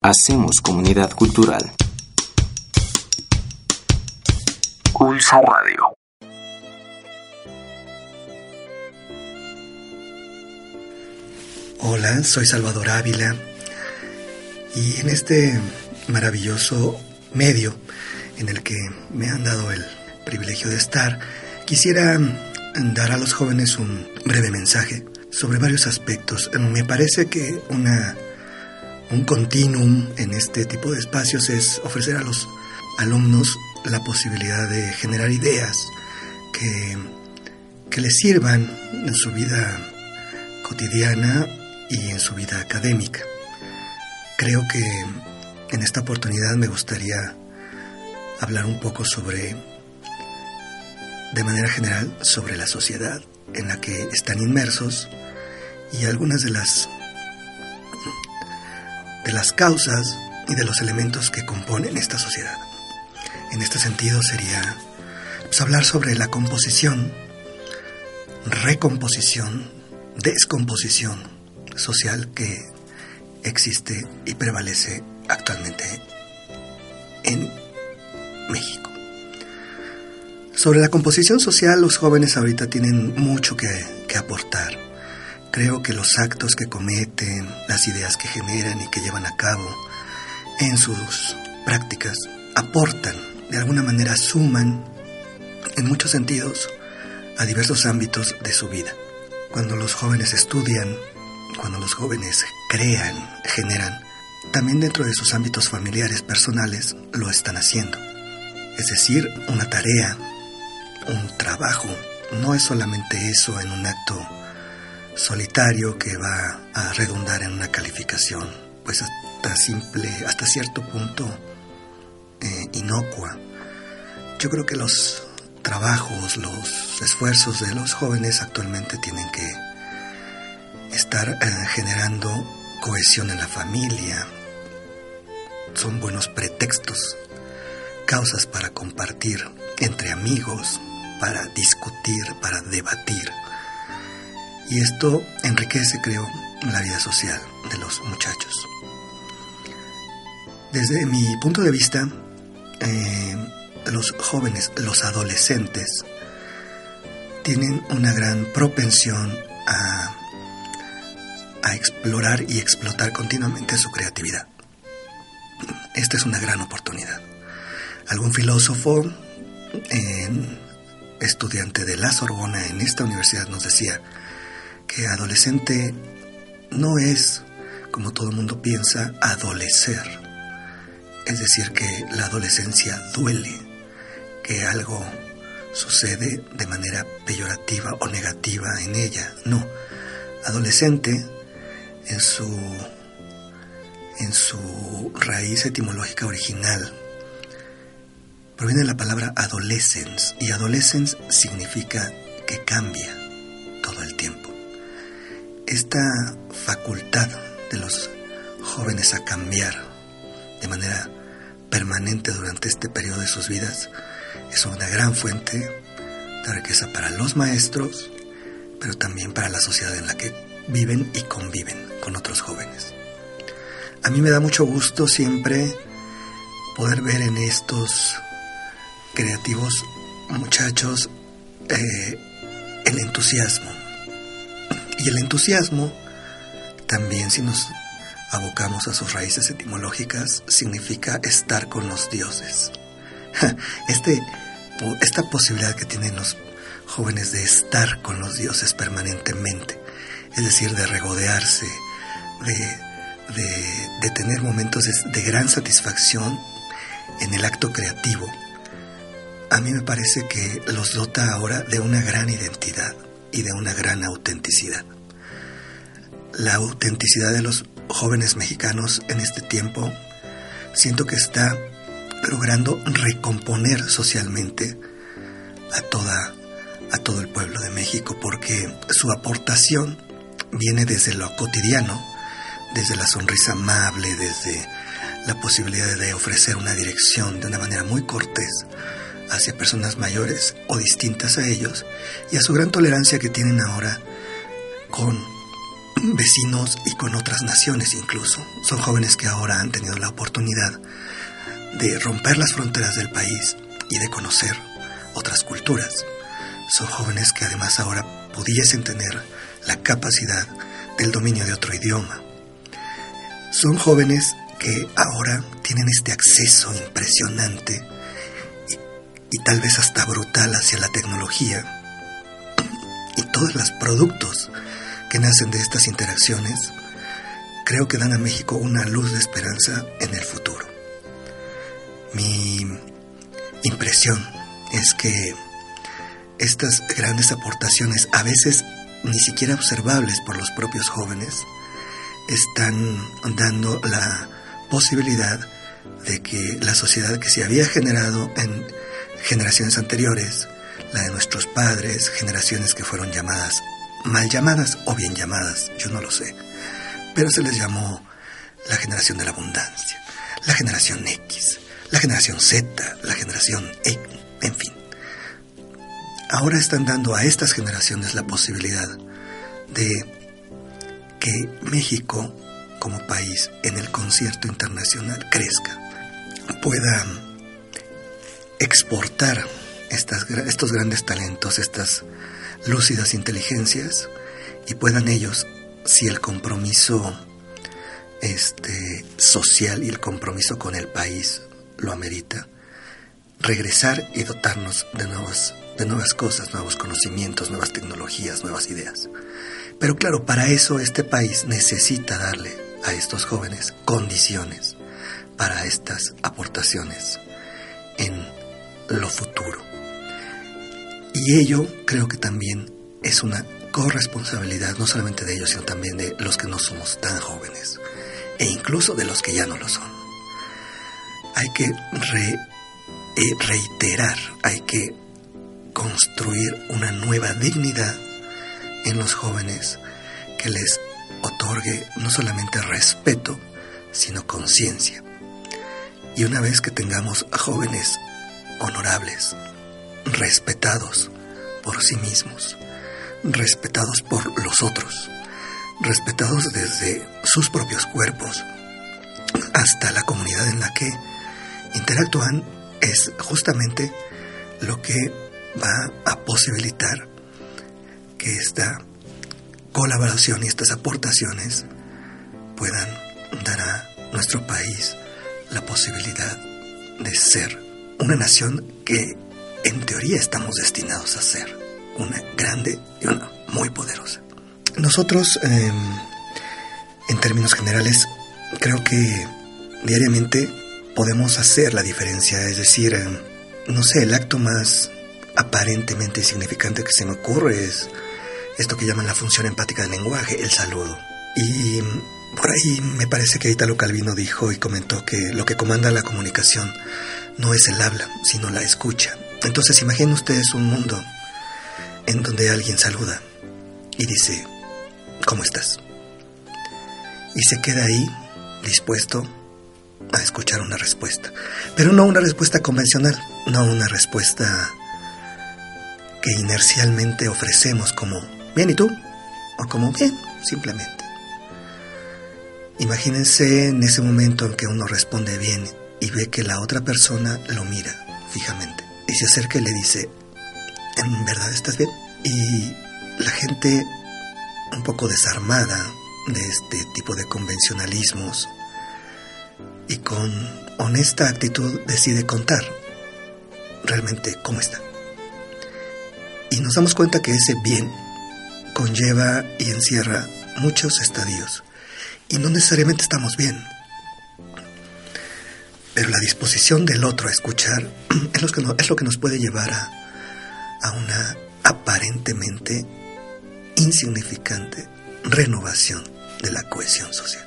Hacemos comunidad cultural. Pulso Radio. Hola, soy Salvador Ávila y en este maravilloso medio en el que me han dado el privilegio de estar, quisiera dar a los jóvenes un breve mensaje sobre varios aspectos. Me parece que una un continuum en este tipo de espacios es ofrecer a los alumnos la posibilidad de generar ideas que, que les sirvan en su vida cotidiana y en su vida académica. Creo que en esta oportunidad me gustaría hablar un poco sobre, de manera general, sobre la sociedad en la que están inmersos y algunas de las de las causas y de los elementos que componen esta sociedad. En este sentido sería pues, hablar sobre la composición, recomposición, descomposición social que existe y prevalece actualmente en México. Sobre la composición social, los jóvenes ahorita tienen mucho que, que aportar Creo que los actos que cometen, las ideas que generan y que llevan a cabo en sus prácticas aportan, de alguna manera suman, en muchos sentidos, a diversos ámbitos de su vida. Cuando los jóvenes estudian, cuando los jóvenes crean, generan, también dentro de sus ámbitos familiares, personales, lo están haciendo. Es decir, una tarea, un trabajo, no es solamente eso en un acto solitario que va a redundar en una calificación, pues hasta simple, hasta cierto punto eh, inocua. Yo creo que los trabajos, los esfuerzos de los jóvenes actualmente tienen que estar eh, generando cohesión en la familia. Son buenos pretextos, causas para compartir entre amigos, para discutir, para debatir y esto enriquece, creo, la vida social de los muchachos. Desde mi punto de vista, eh, los jóvenes, los adolescentes, tienen una gran propensión a, a explorar y explotar continuamente su creatividad. Esta es una gran oportunidad. Algún filósofo, estudiante de la Sorbona en esta universidad, nos decía, que adolescente no es, como todo el mundo piensa, adolecer. Es decir, que la adolescencia duele, que algo sucede de manera peyorativa o negativa en ella. No, adolescente en su, en su raíz etimológica original proviene de la palabra adolescence y adolescence significa que cambia todo el tiempo esta facultad de los jóvenes a cambiar de manera permanente durante este periodo de sus vidas es una gran fuente de riqueza para los maestros, pero también para la sociedad en la que viven y conviven con otros jóvenes. A mí me da mucho gusto siempre poder ver en estos creativos muchachos eh, el entusiasmo, y el entusiasmo, también si nos abocamos a sus raíces etimológicas, significa estar con los dioses. Este, esta posibilidad que tienen los jóvenes de estar con los dioses permanentemente, es decir, de regodearse, de, de, tener momentos de gran satisfacción en el acto creativo, a mí me parece que los dota ahora de una gran identidad y de una gran autenticidad. La autenticidad de los jóvenes mexicanos en este tiempo, siento que está logrando recomponer socialmente a toda a todo el pueblo de México porque su aportación viene desde lo cotidiano, desde la sonrisa amable, desde la posibilidad de ofrecer una dirección de una manera muy cortés hacia personas mayores o distintas a ellos y a su gran tolerancia que tienen ahora con vecinos y con otras naciones incluso. Son jóvenes que ahora han tenido la oportunidad de romper las fronteras del país y de conocer otras culturas. Son jóvenes que además ahora pudiesen tener la capacidad del dominio de otro idioma. Son jóvenes que ahora tienen este acceso impresionante y, tal vez hasta brutal hacia la tecnología y todos los productos que nacen de estas interacciones creo que dan a México una luz de esperanza en el futuro. Mi impresión es que estas grandes aportaciones, a veces ni siquiera observables por los propios jóvenes, están dando la posibilidad de que la sociedad que se había generado en generaciones anteriores, la de nuestros padres, generaciones que fueron llamadas, mal llamadas o bien llamadas, yo no lo sé, pero se les llamó la generación de la abundancia, la generación X, la generación Z, la generación E, en fin. Ahora están dando a estas generaciones la posibilidad de que México como país en el concierto internacional crezca, pueda exportar estos grandes talentos, estas lúcidas inteligencias y puedan ellos, si el compromiso este, social y el compromiso con el país lo amerita, regresar y dotarnos de nuevas, de nuevas cosas, nuevos conocimientos, nuevas tecnologías, nuevas ideas. Pero claro, para eso este país necesita darle a estos jóvenes condiciones para estas aportaciones en lo futuro. Y ello creo que también es una corresponsabilidad, no solamente de ellos, sino también de los que no somos tan jóvenes, e incluso de los que ya no lo son. Hay que re, eh, reiterar, hay que construir una nueva dignidad en los jóvenes que les otorgue no solamente respeto, sino conciencia. Y una vez que tengamos jóvenes honorables, respetados por sí mismos, respetados por los otros, respetados desde sus propios cuerpos hasta la comunidad en la que interactúan, es justamente lo que va a posibilitar que esta colaboración y estas aportaciones puedan dar a nuestro país la posibilidad de ser una nación que en teoría estamos destinados a ser una grande y una muy poderosa. Nosotros, eh, en términos generales, creo que diariamente podemos hacer la diferencia, es decir, eh, no sé, el acto más aparentemente insignificante que se me ocurre es esto que llaman la función empática del lenguaje, el saludo. Y por ahí me parece que Italo Calvino dijo y comentó que lo que comanda la comunicación no es el habla, sino la escucha. Entonces imaginen ustedes un mundo en donde alguien saluda y dice, ¿cómo estás? Y se queda ahí dispuesto a escuchar una respuesta. Pero no una respuesta convencional, no una respuesta que inercialmente ofrecemos como bien y tú, o como bien, simplemente. Imagínense en ese momento en que uno responde bien y ve que la otra persona lo mira fijamente y se acerca y le dice, ¿en verdad estás bien? Y la gente un poco desarmada de este tipo de convencionalismos y con honesta actitud decide contar realmente cómo está. Y nos damos cuenta que ese bien conlleva y encierra muchos estadios y no necesariamente estamos bien. Pero la disposición del otro a escuchar es lo que, es lo que nos puede llevar a, una aparentemente insignificante renovación de la cohesión social.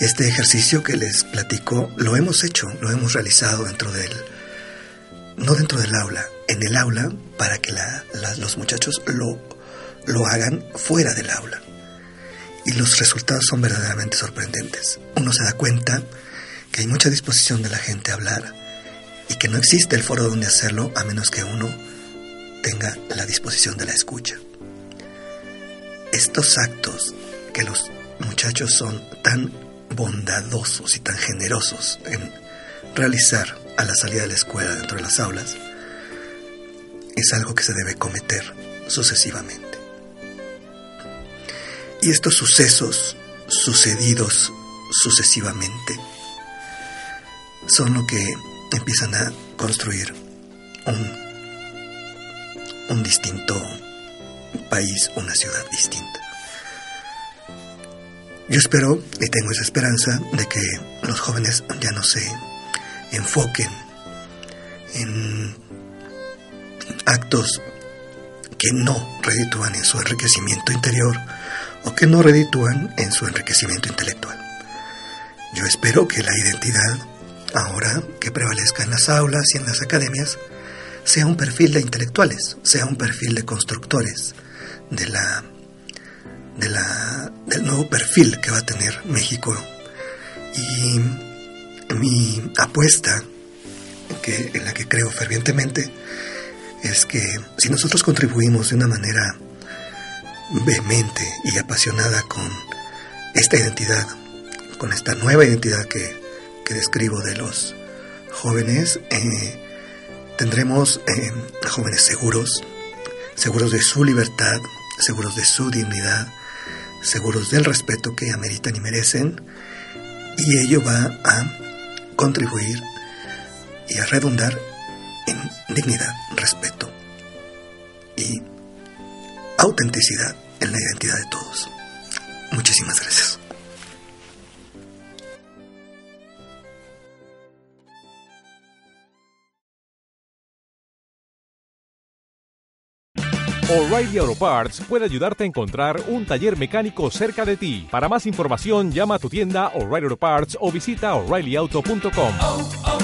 Este ejercicio que les platico lo hemos hecho, lo hemos realizado dentro del, no dentro del aula, en el aula para que los muchachos lo, lo hagan fuera del aula. Y los resultados son verdaderamente sorprendentes. Uno se da cuenta que hay mucha disposición de la gente a hablar y que no existe el foro donde hacerlo a menos que uno tenga la disposición de la escucha. Estos actos que los muchachos son tan bondadosos y tan generosos en realizar a la salida de la escuela dentro de las aulas es algo que se debe cometer sucesivamente. Y estos sucesos sucedidos sucesivamente son lo que empiezan a construir un, un distinto país, una ciudad distinta. Yo espero y tengo esa esperanza de que los jóvenes ya no se enfoquen en actos que no reditúan en su enriquecimiento interior o que no reditúan en su enriquecimiento intelectual. Yo espero que la identidad, ahora que prevalezca en las aulas y en las academias, sea un perfil de intelectuales, sea un perfil de constructores de la, de la, del nuevo perfil que va a tener México. Y mi apuesta, que, en la que creo fervientemente, es que si nosotros contribuimos de una manera vehemente y apasionada con esta identidad, con esta nueva identidad que, que describo de los jóvenes, eh, tendremos eh, jóvenes seguros, seguros de su libertad, seguros de su dignidad, seguros del respeto que ameritan y merecen, y ello va a contribuir y a redundar en dignidad, respeto y autenticidad en la identidad de todos. Muchísimas gracias. O'Reilly Auto Parts puede ayudarte a encontrar un taller mecánico cerca de ti. Para más información, llama a tu tienda O'Reilly Auto Parts o visita oreillyauto.com.